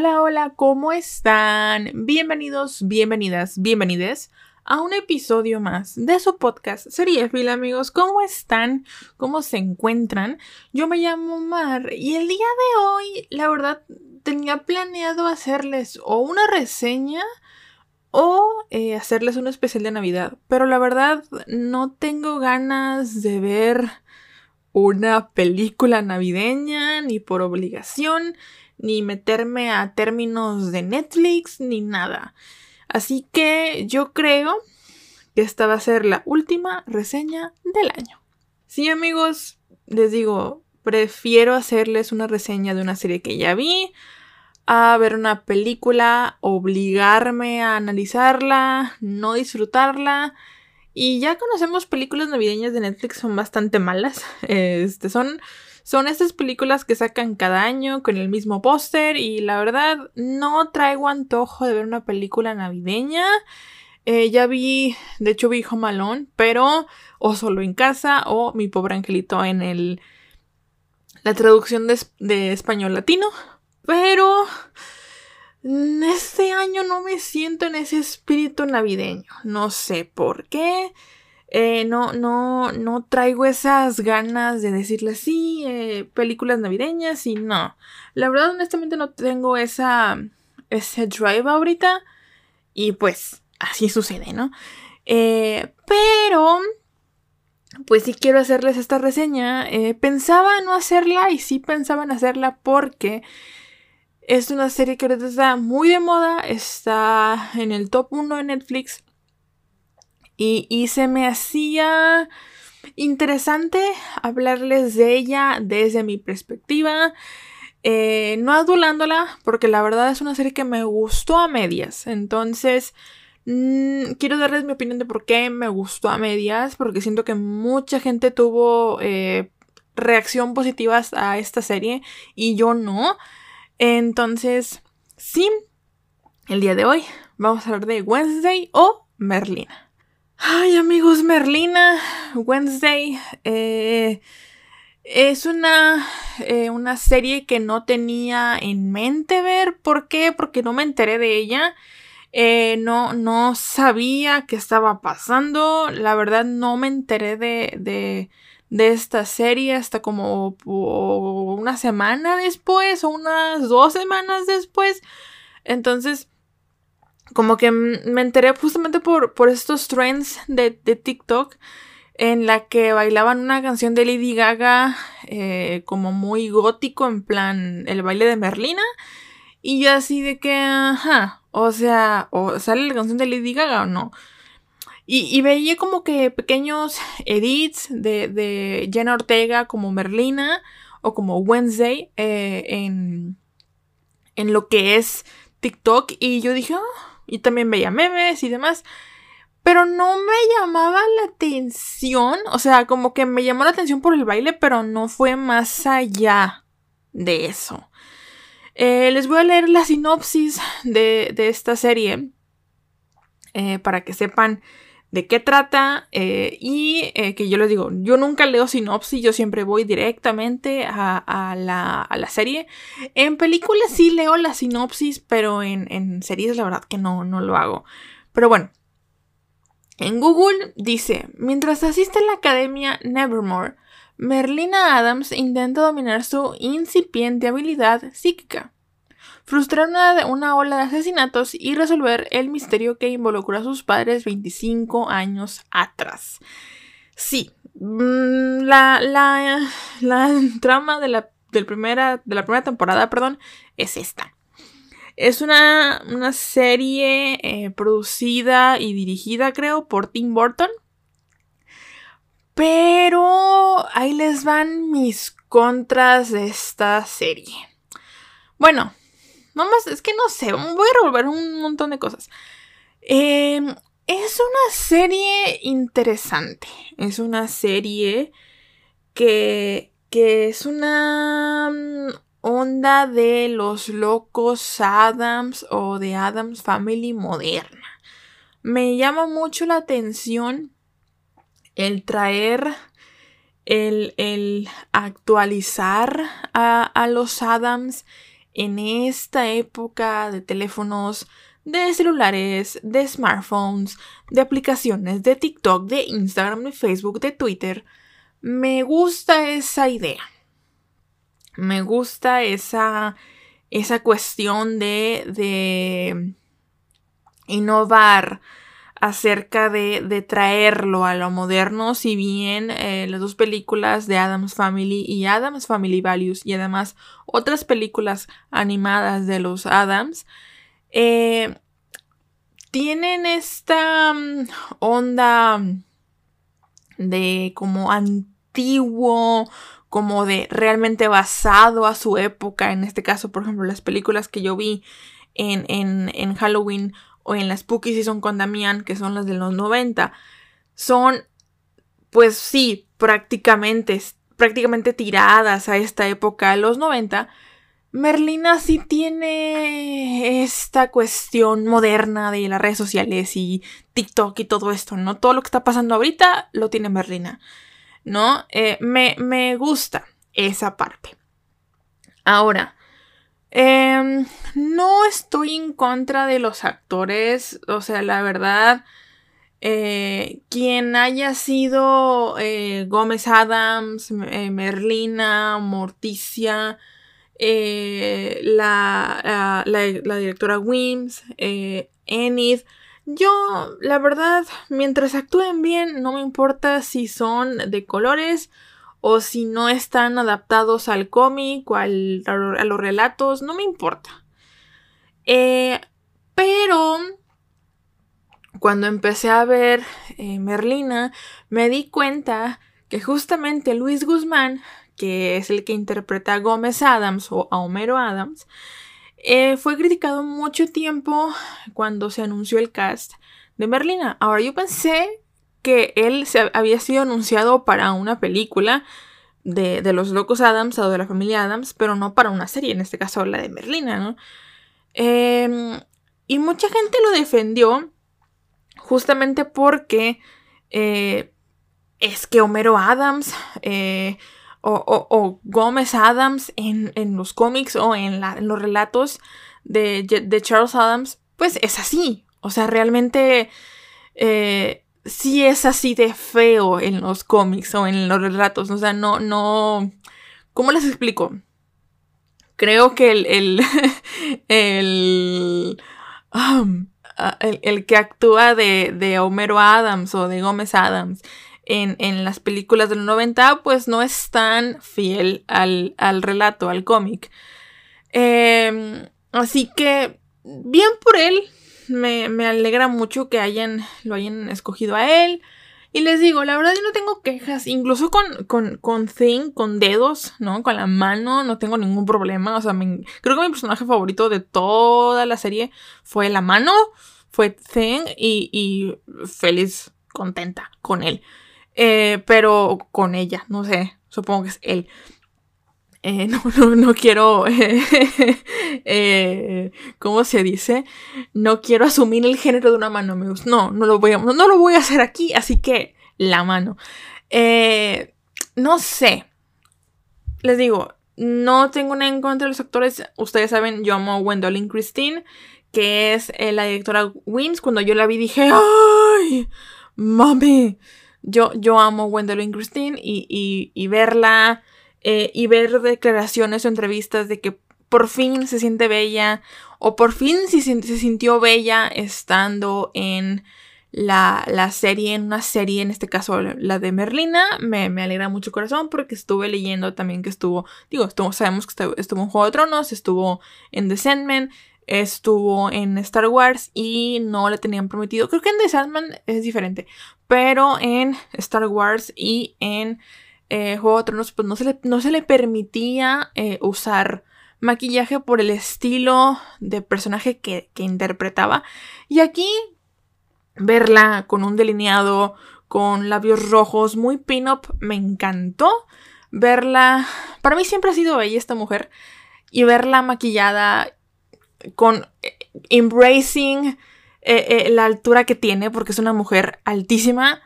Hola, hola, ¿cómo están? Bienvenidos, bienvenidas, bienvenides a un episodio más de su podcast Seriefil, amigos. ¿Cómo están? ¿Cómo se encuentran? Yo me llamo Mar y el día de hoy, la verdad, tenía planeado hacerles o una reseña o eh, hacerles un especial de Navidad. Pero la verdad, no tengo ganas de ver una película navideña, ni por obligación, ni meterme a términos de Netflix, ni nada. Así que yo creo que esta va a ser la última reseña del año. Sí, amigos, les digo, prefiero hacerles una reseña de una serie que ya vi, a ver una película, obligarme a analizarla, no disfrutarla. Y ya conocemos películas navideñas de Netflix, son bastante malas. Este, son, son estas películas que sacan cada año con el mismo póster y la verdad no traigo antojo de ver una película navideña. Eh, ya vi, de hecho vi Home Alone, pero o solo en casa o mi pobre angelito en el la traducción de, de español latino. Pero este año no me siento en ese espíritu navideño. No sé por qué. Eh, no, no, no traigo esas ganas de decirle sí, eh, películas navideñas y no. La verdad, honestamente, no tengo esa, ese drive ahorita. Y pues, así sucede, ¿no? Eh, pero, pues sí quiero hacerles esta reseña. Pensaba no hacerla y sí pensaba en hacerla porque es una serie que ahorita está muy de moda. Está en el top 1 de Netflix. Y, se me hacía interesante hablarles de ella desde mi perspectiva. Eh, no adulándola, porque la verdad es una serie que me gustó a medias. Entonces, mm, quiero darles mi opinión de por qué me gustó a medias, porque siento que mucha gente tuvo eh, reacción positivas a esta serie y yo no. Entonces, sí, el día de hoy vamos a hablar de Wednesday o Merlina. Ay, amigos, Merlina, Wednesday. eh, es una, eh, una serie que no tenía en mente ver. ¿Por qué? Porque no me enteré de ella. Eh, no, no sabía qué estaba pasando. La verdad, no me enteré de, de, de esta serie hasta como una semana después o unas dos semanas después. Entonces, como que me enteré justamente por, por estos trends de, de TikTok en la que bailaban una canción de Lady Gaga eh, como muy gótico, en plan el baile de Merlina. Y yo así de que, ajá, o sea, o sale la canción de Lady Gaga o no. Y, veía como que pequeños edits de, de Jenna Ortega como Merlina o como Wednesday eh, en, en lo que es TikTok. Y yo dije, ah, y también veía memes y demás. Pero no me llamaba la atención. O sea, como que me llamó la atención por el baile, pero no fue más allá de eso. Eh, les voy a leer la sinopsis de, de esta serie. eh, para que sepan de qué trata. eh, y eh, que yo les digo, yo nunca leo sinopsis, yo siempre voy directamente a, la serie. En películas sí leo la sinopsis, pero en, en series la verdad que no, no lo hago. Pero bueno. En Google dice, mientras asiste a la academia Nevermore, Merlina Adams intenta dominar su incipiente habilidad psíquica, frustrar una, una ola de asesinatos y resolver el misterio que involucró a sus padres 25 años atrás. Sí, mm, la, la, la trama de la, del primera, de la primera temporada, perdón, es esta. Es una, una serie eh, producida y dirigida, creo, por Tim Burton. Pero ahí les van mis contras de esta serie. Bueno, vamos, es que no sé, voy a revolver un montón de cosas. Eh, es una serie interesante. Es una serie que, que es una mm, onda de los locos Adams o de Adams Family moderna. Me llama mucho la atención el traer, el, el actualizar a, a los Adams en esta época de teléfonos de celulares, de smartphones, de aplicaciones, de TikTok, de Instagram, de Facebook, de Twitter. Me gusta esa idea. Me gusta esa, esa cuestión de, de innovar acerca de, de, traerlo a lo moderno, si bien eh, las dos películas de Adams Family y Adams Family Values y además otras películas animadas de los Adams eh, tienen esta mm, onda de como antiguo, como de realmente basado a su época. En este caso, por ejemplo, las películas que yo vi en, en, en Halloween o en las Spooky Season con Damián, que son las de los 90, son, pues sí, prácticamente, prácticamente tiradas a esta época, de los 90, Merlina sí tiene esta cuestión moderna de las redes sociales y TikTok y todo esto, ¿no? Todo lo que está pasando ahorita lo tiene Merlina, ¿no? Eh, me, me, gusta esa parte. Ahora, eh, no estoy en contra de los actores, o sea, la verdad, eh, quien haya sido eh, Gómez Adams, eh, Merlina, Morticia, eh, la, la, directora Wims, Enid. Yo, la verdad, mientras actúen bien, no me importa si son de colores o si no están adaptados al cómic o a los relatos, no me importa. Eh, pero cuando empecé a ver eh, Merlina, me di cuenta que justamente Luis Guzmán que es el que interpreta a Gómez Adams o a Homero Adams, eh, fue criticado mucho tiempo cuando se anunció el cast de Merlina. Ahora yo pensé que él se había sido anunciado para una película de, los locos Adams o de la familia Adams, pero no para una serie, en este caso la de Merlina, ¿no? Em, y mucha gente lo defendió justamente porque eh, es que Homero Adams eh, o, Gómez Adams en, los cómics o en, los relatos de, Charles Adams, pues es así. O sea, realmente eh, sí es así de feo en los cómics o en los relatos. O sea, no, no. ¿Cómo les explico? Creo que el. el, el, um, el, que actúa de, de Homero Adams o de Gómez Adams en, las películas del 90, pues no es tan fiel al, relato, al cómic. Em, así que, bien por él, me, alegra mucho que hayan, lo hayan escogido a él. Y les digo, la verdad yo no tengo quejas, incluso con, con, con Thing, con dedos, ¿no? Con la mano, no tengo ningún problema. O sea, creo que mi personaje favorito de toda la serie fue la mano, fue Thing y, y feliz, contenta con él. Eh, pero con ella, no sé, supongo que es él. Eh, no, no, quiero, eh, ¿cómo se dice? No quiero asumir el género de una mano. No, no lo voy a, no, lo voy a hacer aquí, así que la mano. no sé. Les digo, no tengo nada en contra de los actores. Ustedes saben, yo amo a Gwendolyn Christine, que es la directora Wins. Cuando yo la vi dije, ¡ay! ¡Mami! Yo, yo amo Gwendolyn Christine y, y, verla eh, y ver declaraciones o entrevistas de que por fin se siente bella o por fin se, se sintió bella estando en la, la, serie, en una serie, en este caso la de Merlina, me, alegra mucho el corazón porque estuve leyendo también que estuvo, digo, estuvo, sabemos que estuvo, en Juego de Tronos, estuvo en The Sandman, estuvo en Star Wars y no le tenían prometido, creo que en The Sandman es diferente, pero en Star Wars y en eh, Juego de Tronos pues no se le, no se le permitía eh, usar maquillaje por el estilo de personaje que, que interpretaba. Y aquí verla con un delineado, con labios rojos, muy pin-up, me encantó. Verla, para mí siempre ha sido bella esta mujer. Y verla maquillada con eh, embracing la altura que tiene, porque es una mujer altísima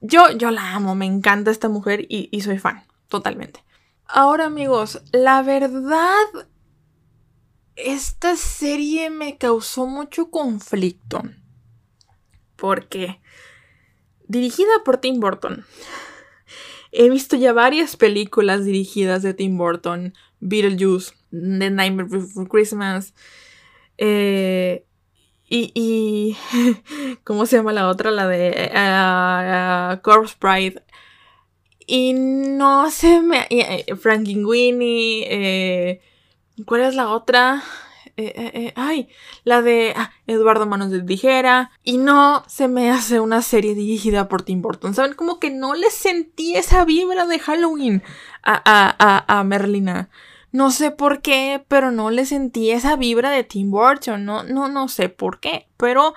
yo, yo la amo, me encanta esta mujer y, y soy fan, totalmente. Ahora amigos, la verdad, esta serie me causó mucho conflicto. Porque, dirigida por Tim Burton, he visto ya varias películas dirigidas de Tim Burton, Beetlejuice, The Nightmare Before Christmas, eh, y, y ¿cómo se llama la otra? La de uh, Corpse Bride. Y no se me... Eh, Frankenweenie. Eh, ¿Cuál es la otra? Eh, eh, ay, la de ah, Eduardo Manos de Tijera. Y no se me hace una serie dirigida por Tim Burton. ¿Saben? Como que no le sentí esa vibra de Halloween a, a, a, a Merlina. No sé por qué, pero no le sentí esa vibra de Tim Burton. No, no, no sé por qué. Pero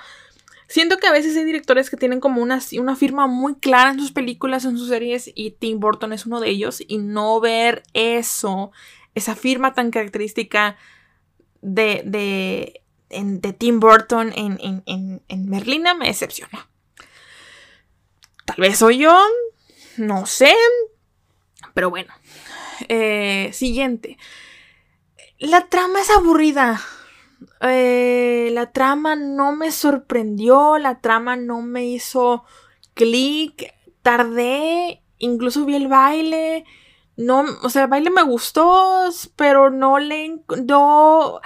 siento que a veces hay directores que tienen como una, una firma muy clara en sus películas, en sus series, y Tim Burton es uno de ellos. Y no ver eso, esa firma tan característica de, de, de Tim Burton en, en, en, en Merlina me decepciona. Tal vez soy yo, no sé, pero bueno, eh, siguiente. La trama es aburrida. Eh, la trama no me sorprendió. La trama no me hizo clic. Tardé. Incluso vi el baile. No, o sea, el baile me gustó, pero no le. No,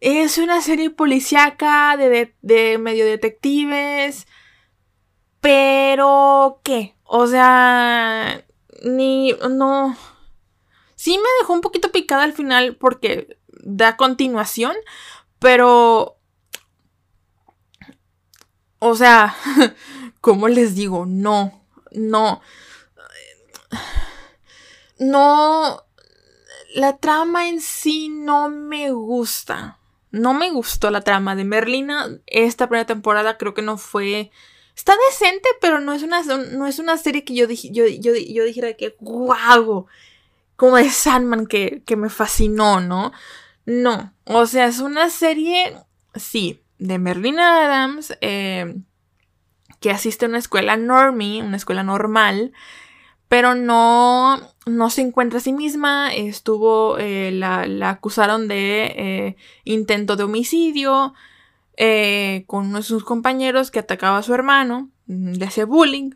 es una serie policíaca de, de medio detectives. Pero, ¿qué? O sea, ni. No. Sí me dejó un poquito picada al final porque da continuación, pero... O sea, ¿cómo les digo? No, no. No... La trama en sí no me gusta. No me gustó la trama de Merlina. Esta primera temporada creo que no fue... Está decente, pero no es una, no es una serie que yo, yo, yo, dijera que, wow, como de Sandman que, me fascinó, ¿no? No, o sea, es una serie, sí, de Merlina Adams, eh, que asiste a una escuela normie, una escuela normal, pero no, no se encuentra a sí misma, estuvo, eh, la, acusaron de eh, intento de homicidio con uno de sus compañeros que atacaba a su hermano, le hacía bullying,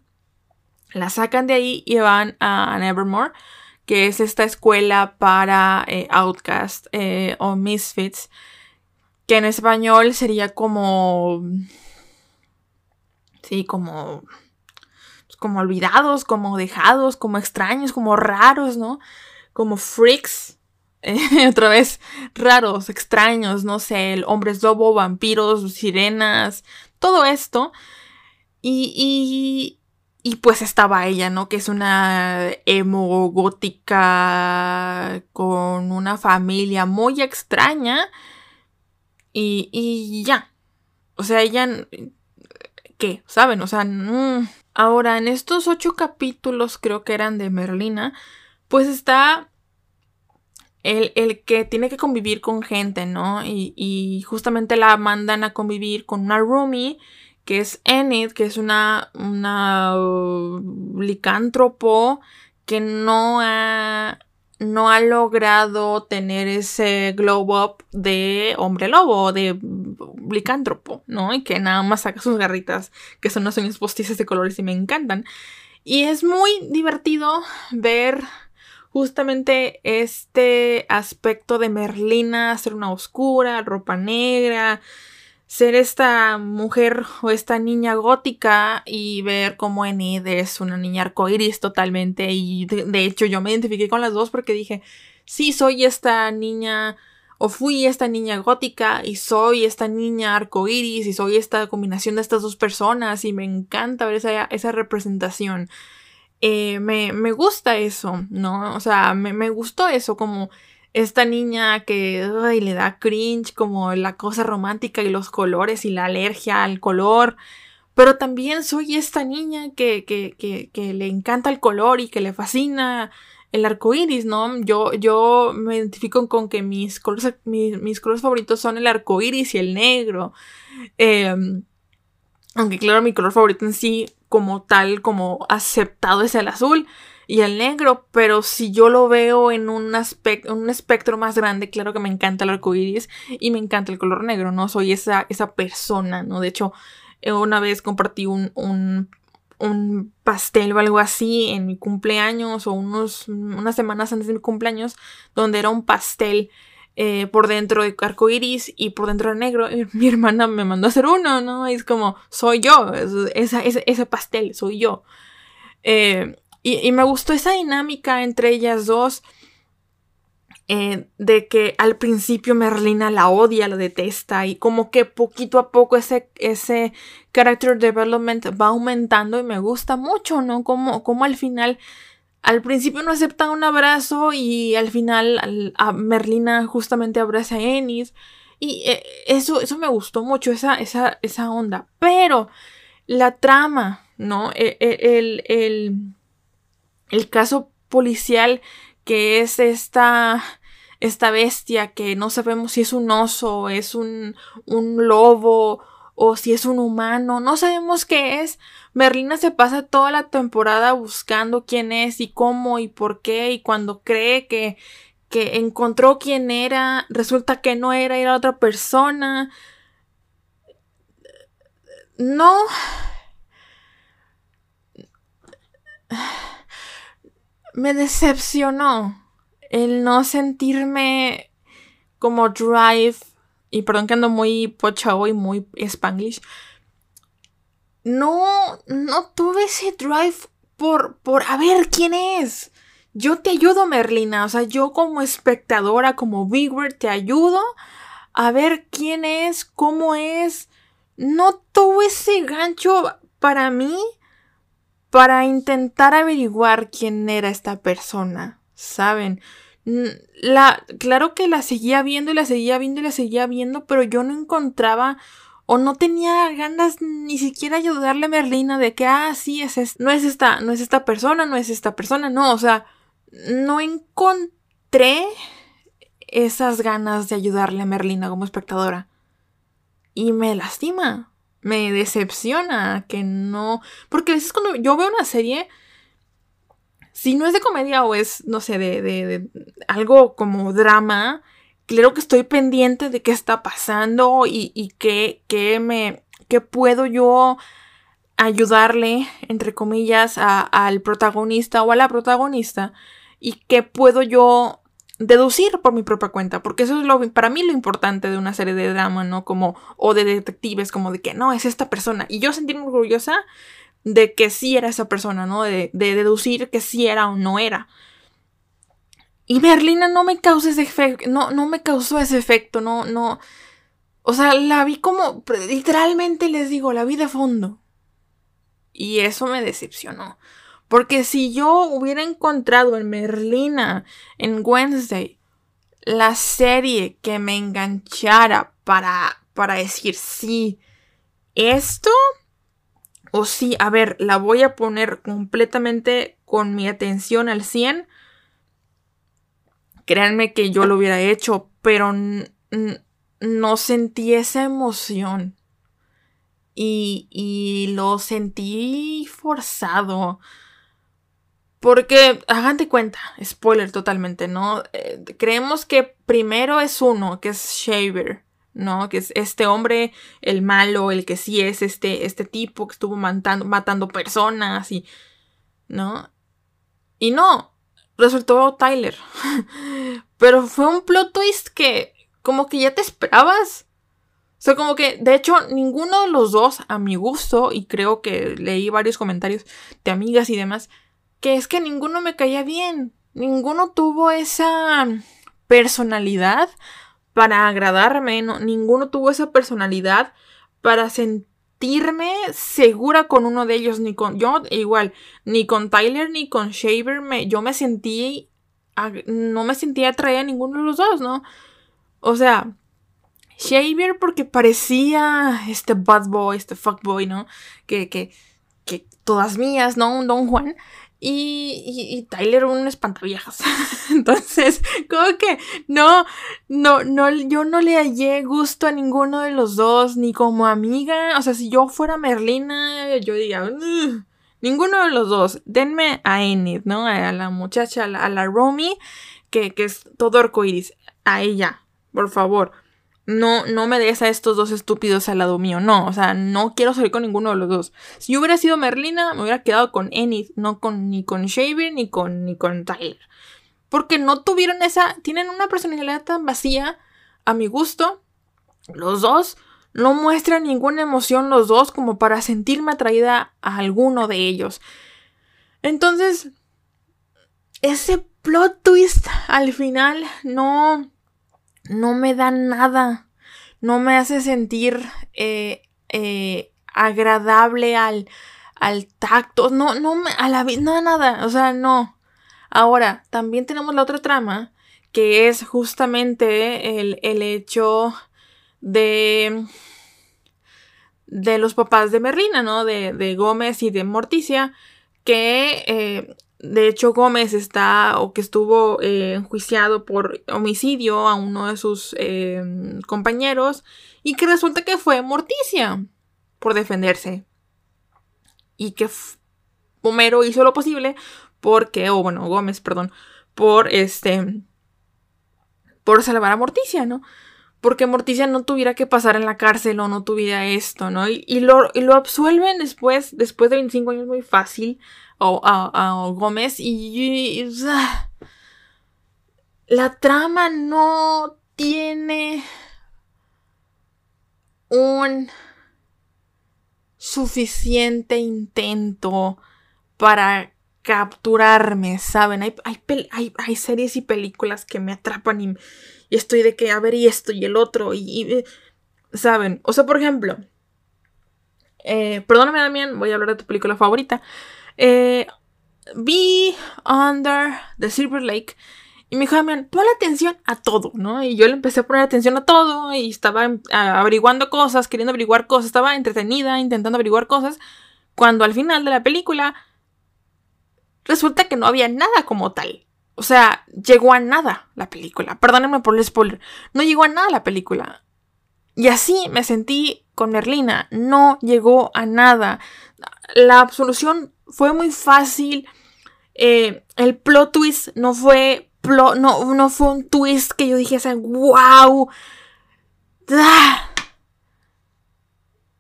la sacan de ahí y van a Nevermore que es esta escuela para eh, Outcast eh, o Misfits, que en español sería como... Sí, como... Pues, como olvidados, como dejados, como extraños, como raros, ¿no? Como freaks. otra vez, raros, extraños, no sé, hombres lobo, vampiros, sirenas, todo esto. y, y pues estaba ella, ¿no? Que es una emo gótica con una familia muy extraña. Y, y ya. O sea, ella... ¿Qué? ¿Saben? O sea... Ahora, en estos ocho capítulos, creo que eran de Merlina, pues está el, el, que tiene que convivir con gente, ¿no? Y, y, justamente la mandan a convivir con una roomie que es Enid, que es una, una uh, licántropo que no ha, no ha logrado tener ese glow up de hombre lobo, de licántropo, ¿no? Y que nada más saca sus garritas, que son unas uñas postizas de colores y me encantan. Y es muy divertido ver justamente este aspecto de Merlina, ser una oscura, ropa negra, ser esta mujer o esta niña gótica y ver cómo Enid es una niña arcoiris totalmente. Y de, hecho yo me identifiqué con las dos porque dije, sí, soy esta niña o fui esta niña gótica y soy esta niña arcoíris y soy esta combinación de estas dos personas y me encanta ver esa, esa representación. Eh, me, me, gusta eso, ¿no? O sea, me, me gustó eso como esta niña que le da cringe como la cosa romántica y los colores y la alergia al color. Pero también soy esta niña que, que, que, que le encanta el color y que le fascina el arco iris, ¿no? Yo, yo me identifico con que mis colores, mis, colores favoritos son el arco iris y el negro. Em, aunque claro, mi color favorito en sí, como tal, como aceptado es el azul y el negro, pero si yo lo veo en un, aspecto, un espectro más grande, claro que me encanta el arco iris y me encanta el color negro, ¿no? Soy esa, esa persona, ¿no? De hecho, una vez compartí un, un un pastel o algo así en mi cumpleaños o unos, unas semanas antes de mi cumpleaños, donde era un pastel eh, por dentro de arco iris y por dentro de negro. Y mi hermana me mandó a hacer uno, ¿no? Y es como, soy yo, ese, pastel, soy yo. Eh, y, me gustó esa dinámica entre ellas dos. Eh, de que al principio Merlina la odia, la detesta y como que poquito a poco ese, ese character development va aumentando y me gusta mucho, ¿no? Como, como al final, al principio no acepta un abrazo y al final Merlina justamente abraza a Ennis y eh, eso, eso me gustó mucho, esa, esa, esa onda. Pero la trama, ¿no? E, e, el, el, el caso policial que es esta esta bestia que no sabemos si es un oso, es un, un lobo o si es un humano, no sabemos qué es. Merlina se pasa toda la temporada buscando quién es y cómo y por qué y cuando cree que que encontró quién era, resulta que no era, era otra persona. No. Me decepcionó el no sentirme como drive, y perdón que ando muy pocha y muy spanglish, no, no tuve ese drive por, por a ver quién es. Yo te ayudo, Merlina. O sea, yo como espectadora, como viewer, te ayudo a ver quién es, cómo es. No tuve ese gancho para mí para intentar averiguar quién era esta persona. ¿saben? La, claro que la seguía viendo y la seguía viendo y la seguía viendo, pero yo no encontraba o no tenía ganas ni siquiera ayudarle a Merlina de que, ah, sí, es, no es esta, no es esta persona, no es esta persona, no, o sea, no encontré esas ganas de ayudarle a Merlina como espectadora. Y me lastima, me decepciona que no, porque a veces cuando yo veo una serie, si no es de comedia o es, no sé, de, de, algo como drama, claro que estoy pendiente de qué está pasando y, y qué, me, qué puedo yo ayudarle, entre comillas, al protagonista o a la protagonista y qué puedo yo deducir por mi propia cuenta, porque eso es lo para mí lo importante de una serie de drama, ¿no? Como o de detectives, como de que no es esta persona y yo sentirme orgullosa de que sí era esa persona, ¿no? De, deducir que sí era o no era. Y Berlina no me causa ese efecto, no, no me causó ese efecto, no, no. O sea, la vi como, literalmente les digo, la vi de fondo. Y eso me decepcionó. Porque si yo hubiera encontrado en Merlina, en Wednesday, la serie que me enganchara para, para decir sí, esto o sí, a ver, la voy a poner completamente con mi atención al 100. Créanme que yo lo hubiera hecho, pero no sentí esa emoción. Y, y, lo sentí forzado. Porque, hagan de cuenta, spoiler totalmente, ¿no? Eh, creemos que primero es uno, que es Shaver. ¿no? Que es este hombre, el malo, el que sí es este, este tipo que estuvo matando, matando personas y, ¿no? Y no, resultó Tyler. Pero fue un plot twist que como que ya te esperabas. O sea, como que, de hecho, ninguno de los dos, a mi gusto, y creo que leí varios comentarios de amigas y demás, que es que ninguno me caía bien. Ninguno tuvo esa personalidad para agradarme, no, ninguno tuvo esa personalidad para sentirme segura con uno de ellos, ni con yo igual, ni con Tyler ni con Shaver, me, yo me sentí, no me sentía atraída a ninguno de los dos, ¿no? O sea, Shaver porque parecía este bad boy, este fuckboy, ¿no? Que, que, que todas mías, ¿no? Don Juan. Y, y, Tyler un espantaviejas. Entonces, como que no, no, no, yo no le hallé gusto a ninguno de los dos, ni como amiga. O sea, si yo fuera Merlina, yo diría, ninguno de los dos. Denme a Enid, ¿no? A la muchacha, a la, a la Romy, que, que es todo arcoiris. A ella, por favor. No, no me des a estos dos estúpidos al lado mío. No, o sea, no quiero salir con ninguno de los dos. Si yo hubiera sido Merlina, me hubiera quedado con Enid, no con ni con Shaver ni con ni con Tyler. Porque no tuvieron esa. Tienen una personalidad tan vacía, a mi gusto. Los dos no muestran ninguna emoción, los dos, como para sentirme atraída a alguno de ellos. Entonces, ese plot twist al final no. No me da nada. No me hace sentir eh, eh, agradable al, al tacto. No, no, me- a la vi- no, nada. O sea, no. Ahora, también tenemos la otra trama, que es justamente el, el hecho de, de los papás de Merlina, ¿no? De, de Gómez y de Morticia, que eh, de hecho Gómez está o que estuvo eh, enjuiciado por homicidio a uno de sus eh, compañeros y que resulta que fue Morticia por defenderse. Y que Homero hizo lo posible porque, o bueno, Gómez, perdón, por este, por salvar a Morticia, ¿no? Porque Morticia no tuviera que pasar en la cárcel o no tuviera esto, ¿no? Y, y lo, y lo absuelven después, después de 25 años muy fácil o, a, a Gómez y, la trama no tiene un suficiente intento para capturarme, ¿saben? Hay, hay, hay- series y películas que me atrapan y, y estoy de que a ver y esto y el otro y, y, eh, ¿saben? O sea, por ejemplo, eh, perdóname Damián, voy a hablar de tu película favorita. Eh, vi Under the Silver Lake y me dijo, Damián, ponle atención a todo, ¿no? Y yo le empecé a poner atención a todo y estaba em, averiguando cosas, queriendo averiguar cosas, estaba entretenida intentando averiguar cosas, cuando al final de la película resulta que no había nada como tal. O sea, llegó a nada la película. Perdónenme por el spoiler. No llegó a nada la película. Y así me sentí con Merlina. No llegó a nada. La absolución fue muy fácil. Eh, el plot twist no fue. no, no fue un twist que yo dijese, wow.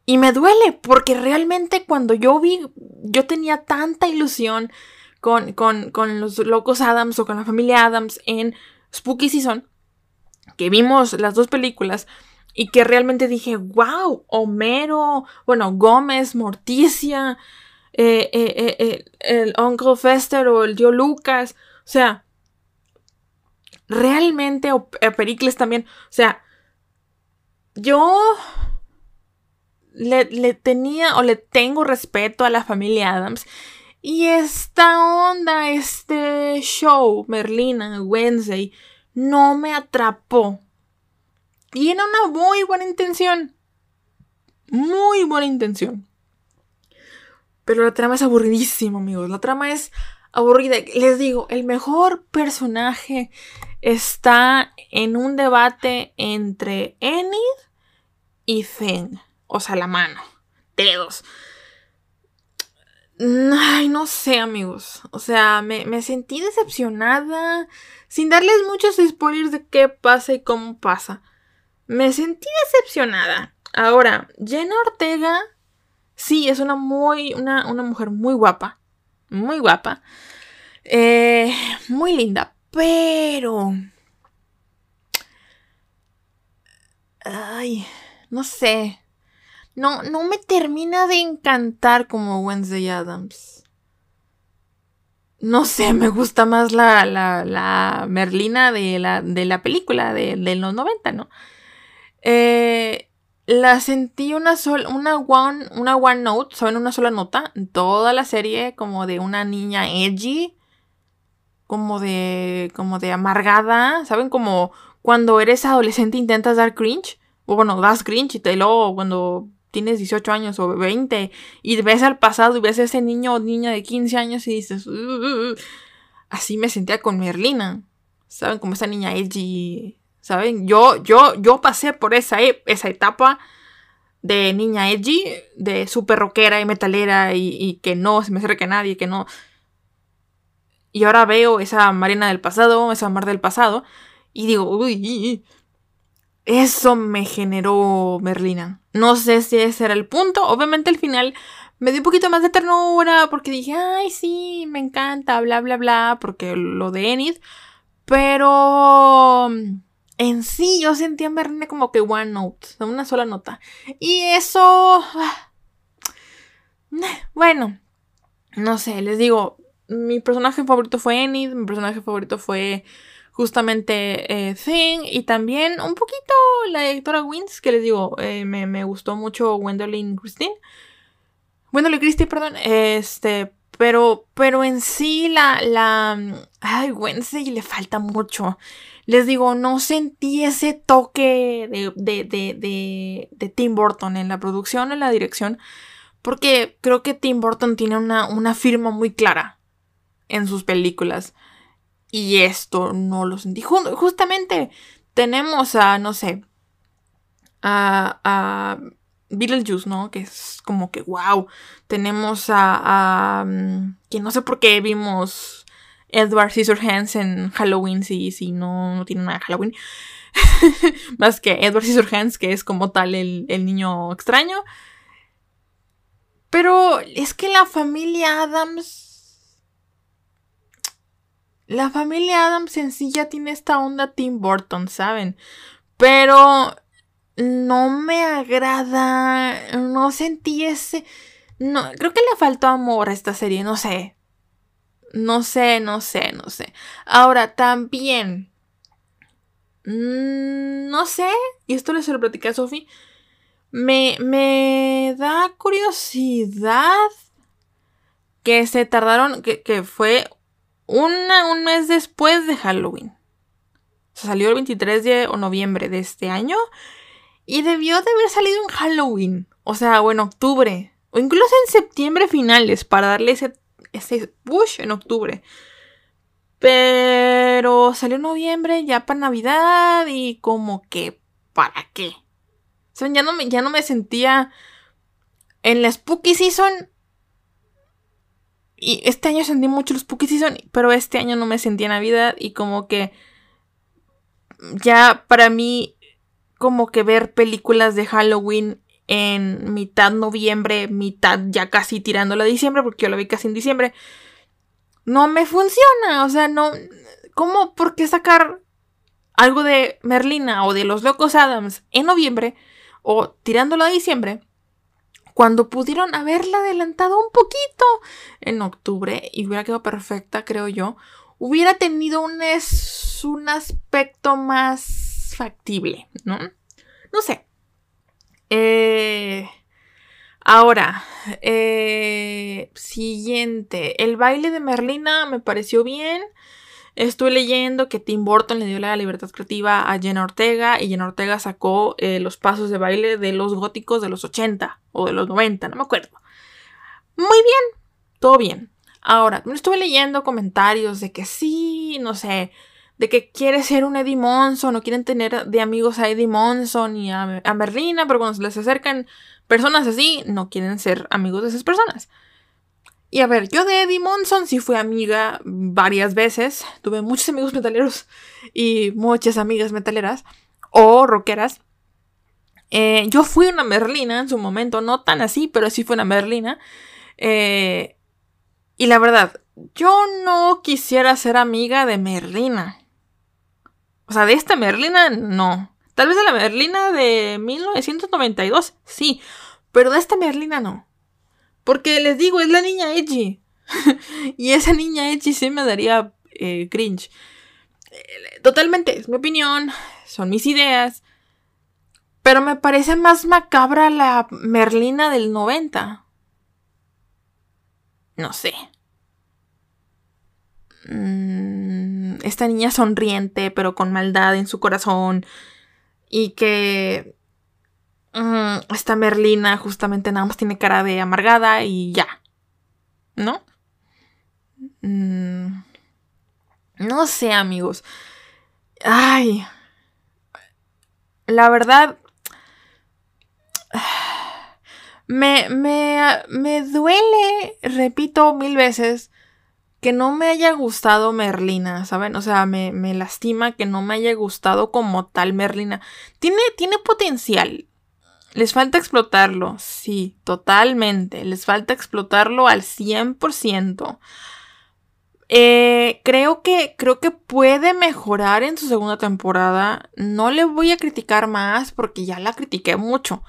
Y me duele porque realmente cuando yo vi, yo tenía tanta ilusión con, con, con los locos Adams o con la familia Adams en Spooky Season, que vimos las dos películas y que realmente dije, wow, Homero, bueno, Gómez, Morticia, eh, eh, eh, el Uncle Fester o el tío Lucas, o sea, realmente, o Pericles también, o sea, yo le, le tenía o le tengo respeto a la familia Adams. Y esta onda, este show, Merlina, Wednesday, no me atrapó. Tiene una muy buena intención. Muy buena intención. Pero la trama es aburridísima, amigos. La trama es aburrida. Les digo, el mejor personaje está en un debate entre Enid y Feng. O sea, la mano. Dedos. Ay, no sé, amigos. O sea, me, me sentí decepcionada. Sin darles muchos spoilers de qué pasa y cómo pasa. Me sentí decepcionada. Ahora, Jenna Ortega, sí, es una muy, una, una mujer muy guapa. Muy guapa. Eh, muy linda. Pero. Ay, no sé. No, no me termina de encantar como Wednesday Adams. no sé, me gusta más la, la, la Merlina de la, de la película de, de los 90, ¿no? Eh, la sentí una sola, una one, una one note, ¿saben? Una sola nota en toda la serie, como de una niña edgy, como de, como de amargada, ¿saben? Como cuando eres adolescente intentas dar cringe, o bueno, das cringe y te luego cuando tienes 18 años o 20 y ves al pasado y ves a ese niño o niña de 15 años y dices, "Uh, uh, uh". así me sentía con Merlina, ¿saben? Como esa niña edgy, Yo, yo, yo pasé por esa, e- esa etapa de niña edgy, de súper rockera y metalera y, y que no se me acerque a nadie, que no... Y ahora veo esa Marina del pasado, esa Mar del pasado, y digo, uy, eso me generó Merlina. No sé si ese era el punto. Obviamente al final me dio un poquito más de ternura porque dije, ay, sí, me encanta, bla, bla, bla, porque lo de Enid. Pero en sí yo sentía Merlina como que one note, una sola nota. Y eso... ah, Bueno, no sé, les digo, mi personaje favorito fue Enid, mi personaje favorito fue justamente eh, Thing y también un poquito la directora Wins, que les digo, eh, me, me gustó mucho Gwendolyn Christine. Gwendolyn Christie, perdón, este, pero, pero en sí la, la, ay, Wednesday le falta mucho. Les digo, no sentí ese toque de, de, de, de, Tim Burton en la producción, en la dirección, porque creo que Tim Burton tiene una, una firma muy clara en sus películas. Y esto no lo sentí. Ju- justamente tenemos a, no sé, a, a Beetlejuice, ¿no? Que es como que, wow. Tenemos a, a mm, que no sé por qué vimos Edward Scissorhands en Halloween, si, no, no tiene nada de Halloween. Más que Edward Scissorhands, que es como tal el, el niño extraño. Pero es que la familia Adams la familia Adams en sí ya tiene esta onda Tim Burton, ¿saben? Pero no me agrada, no sentí ese... No, creo que le faltó amor a esta serie, no sé. No sé, no sé, no sé. Ahora, también... mm, no sé, y esto le se lo platicé a Sophie. Me, me da curiosidad que se tardaron, que, que fue un mes después de Halloween. O sea, salió el 23 de noviembre de este año. Y debió de haber salido en Halloween. O sea, o en octubre. O incluso en septiembre finales. Para darle ese, ese push en octubre. Pero salió en noviembre ya para Navidad. Y como que, ¿para qué? O sea, ya no me, ya no me sentía en la Spooky Season. Y este año sentí mucho los Spooky Season, pero este año no me sentía Navidad y como que ya para mí como que ver películas de Halloween en mitad noviembre, mitad ya casi tirándolo a diciembre, porque yo lo vi casi en diciembre, no me funciona, o sea, no, ¿cómo, por qué sacar algo de Merlina o de los Locos Adams en noviembre o tirándolo a diciembre? cuando pudieron haberla adelantado un poquito en octubre y hubiera quedado perfecta, creo yo, hubiera tenido un, es, un aspecto más factible, ¿no? No sé. Eh, ahora, eh, siguiente. El baile de Merlina me pareció bien. Estuve leyendo que Tim Burton le dio la libertad creativa a Jenna Ortega y Jenna Ortega sacó eh, los pasos de baile de los góticos de los 80 o de los 90, no me acuerdo. Muy bien, todo bien. Ahora, estuve leyendo comentarios de que sí, no sé, de que quiere ser un Eddie Monson o quieren tener de amigos a Eddie Monson y a, a Merlina, pero cuando se les acercan personas así, no quieren ser amigos de esas personas. Y a ver, yo de Eddie Monson sí fui amiga varias veces. Tuve muchos amigos metaleros y muchas amigas metaleras o rockeras. Eh, yo fui una Merlina en su momento, no tan así, pero sí fui una Merlina. Eh, y la verdad, yo no quisiera ser amiga de Merlina. O sea, de esta Merlina, no. Tal vez de la Merlina de 1992, sí. Pero de esta Merlina, no. Porque les digo, es la niña edgy. y esa niña Echi sí me daría eh, cringe. Eh, Totalmente, es mi opinión, son mis ideas. Pero me parece más macabra la Merlina del 90. No sé. Mm, esta niña sonriente, pero con maldad en su corazón. Y que. mm, esta Merlina justamente nada más tiene cara de amargada y ya. ¿No? Mm, no sé, amigos. Ay. La verdad. Me, me, me duele, repito mil veces, que no me haya gustado Merlina, ¿saben? O sea, me, me lastima que no me haya gustado como tal Merlina. Tiene, tiene potencial. Les falta explotarlo, sí, totalmente. Les falta explotarlo al 100%. Eh, creo que creo que puede mejorar en su segunda temporada. No le voy a criticar más porque ya la critiqué mucho.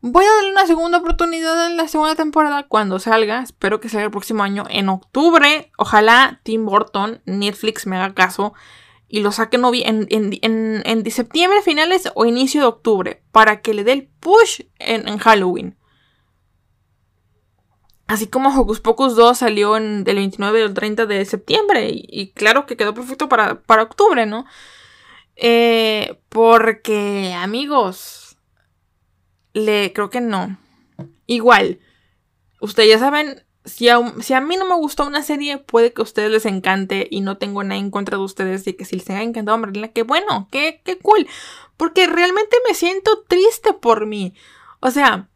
Voy a darle una segunda oportunidad en la segunda temporada cuando salga. Espero que salga el próximo año en octubre. Ojalá Tim Burton, Netflix me haga caso y lo saque novi- en, en, en, septiembre finales o inicio de octubre para que le dé el push en, en Halloween. Así como Hocus Pocus 2 salió del 29 al 30 de septiembre. Y, y claro que quedó perfecto para, para octubre, ¿no? Eh, porque, amigos, le creo que no. Igual, ustedes ya saben, si a, si a mí no me gustó una serie, puede que a ustedes les encante y no tengo nada en contra de ustedes y que si les haya encantado Merlina, qué bueno, qué, qué cool. Porque realmente me siento triste por mí. O sea,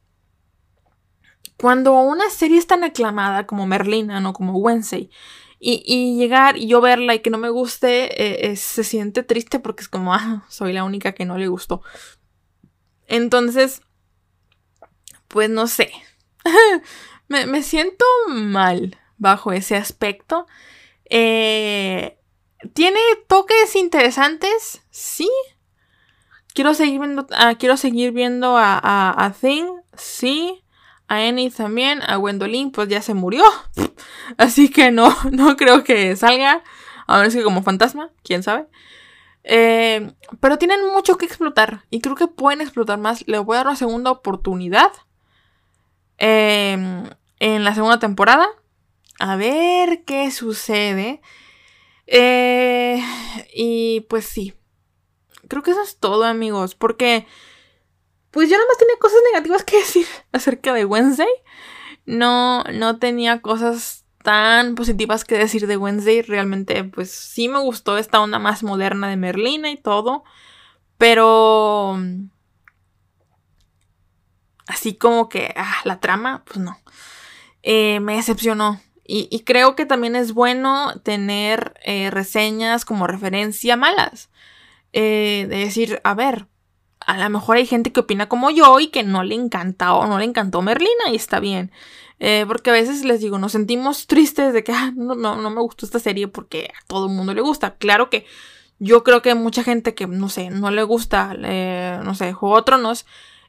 cuando una serie es tan aclamada como Merlina, no como Wednesday, y, y llegar y yo verla y que no me guste, eh, eh, se siente triste porque es como, ah, soy la única que no le gustó. Entonces, pues no sé. me, me siento mal bajo ese aspecto. Eh, ¿Tiene toques interesantes? Sí. Quiero seguir viendo, ah, quiero seguir viendo a, a, a Thing. Sí. A Annie también. A Gwendolyn, pues ya se murió. Así que no, no creo que salga. A ver si como fantasma, quién sabe. Eh, pero tienen mucho que explotar. Y creo que pueden explotar más. Le voy a dar una segunda oportunidad. Eh, en la segunda temporada. A ver qué sucede. Eh, y pues sí. Creo que eso es todo, amigos. Porque. Pues yo nada más tenía cosas negativas que decir acerca de Wednesday. No, no tenía cosas tan positivas que decir de Wednesday. Realmente, pues sí me gustó esta onda más moderna de Merlina y todo. Pero. Así como que. Ah, la trama, pues no. Eh, me decepcionó. Y, creo que también es bueno tener eh, reseñas como referencia malas. Eh, de decir, a ver, a lo mejor hay gente que opina como yo y que no le encanta o no le encantó Merlina y está bien. Porque a veces les digo, nos sentimos tristes de que ah, no, no, me gustó esta serie porque a todo el mundo le gusta. Claro que yo creo que mucha gente que, no sé, no le gusta, no sé, Juego de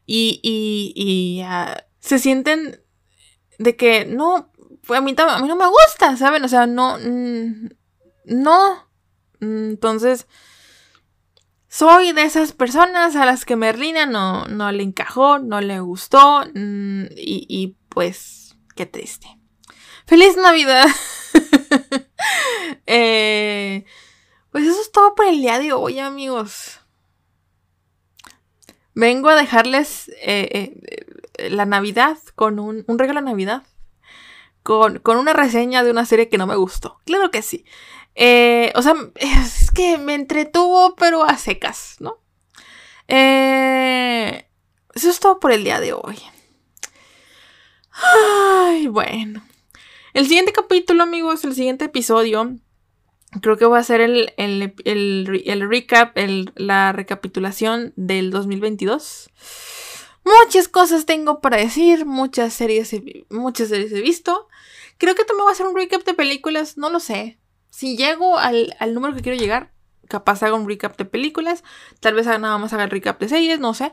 y, y, y uh, se sienten de que no, pues a mí, a mí no me gusta, ¿saben? O sea, no, no. Entonces, soy de esas personas a las que Merlina no, no le encajó, no le gustó y, y pues, qué triste. ¡Feliz Navidad! eh, pues eso es todo por el día de hoy, amigos. Vengo a dejarles eh, eh, la Navidad con un, un regalo de Navidad. Con, con, una reseña de una serie que no me gustó. Claro que sí. Eh, o sea, es que me entretuvo, pero a secas, ¿no? Eso es todo por el día de hoy. Ay, bueno. El siguiente capítulo, amigos, el siguiente episodio, creo que va a ser el, el, el, el recap, la recapitulación del 2022. Muchas cosas tengo para decir, muchas series, he, muchas series he visto. Creo que también voy a hacer un recap de películas, no lo sé. Si llego al, al número que quiero llegar, capaz haga un recap de películas. Tal vez nada más haga el recap de series, no sé.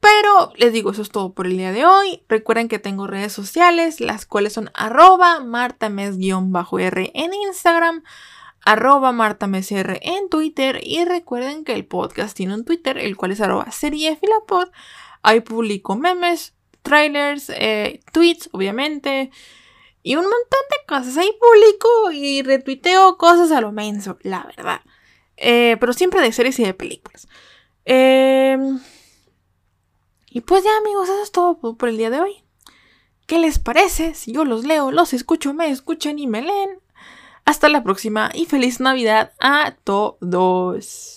Pero les digo, eso es todo por el día de hoy. Recuerden que tengo redes sociales, las cuales son arroba martames-r en Instagram, arroba martamesr en Twitter. Y recuerden que el podcast tiene un Twitter, el cual es arroba seriefilapod. Ahí publico memes, trailers, eh, tweets, obviamente. Y un montón de cosas. Ahí publico y retuiteo cosas a lo menso, la verdad. Eh, pero siempre de series y de películas. Eh, y pues ya amigos, eso es todo por el día de hoy. ¿Qué les parece si yo los leo, los escucho, me escuchan y me leen? Hasta la próxima y feliz Navidad a todos.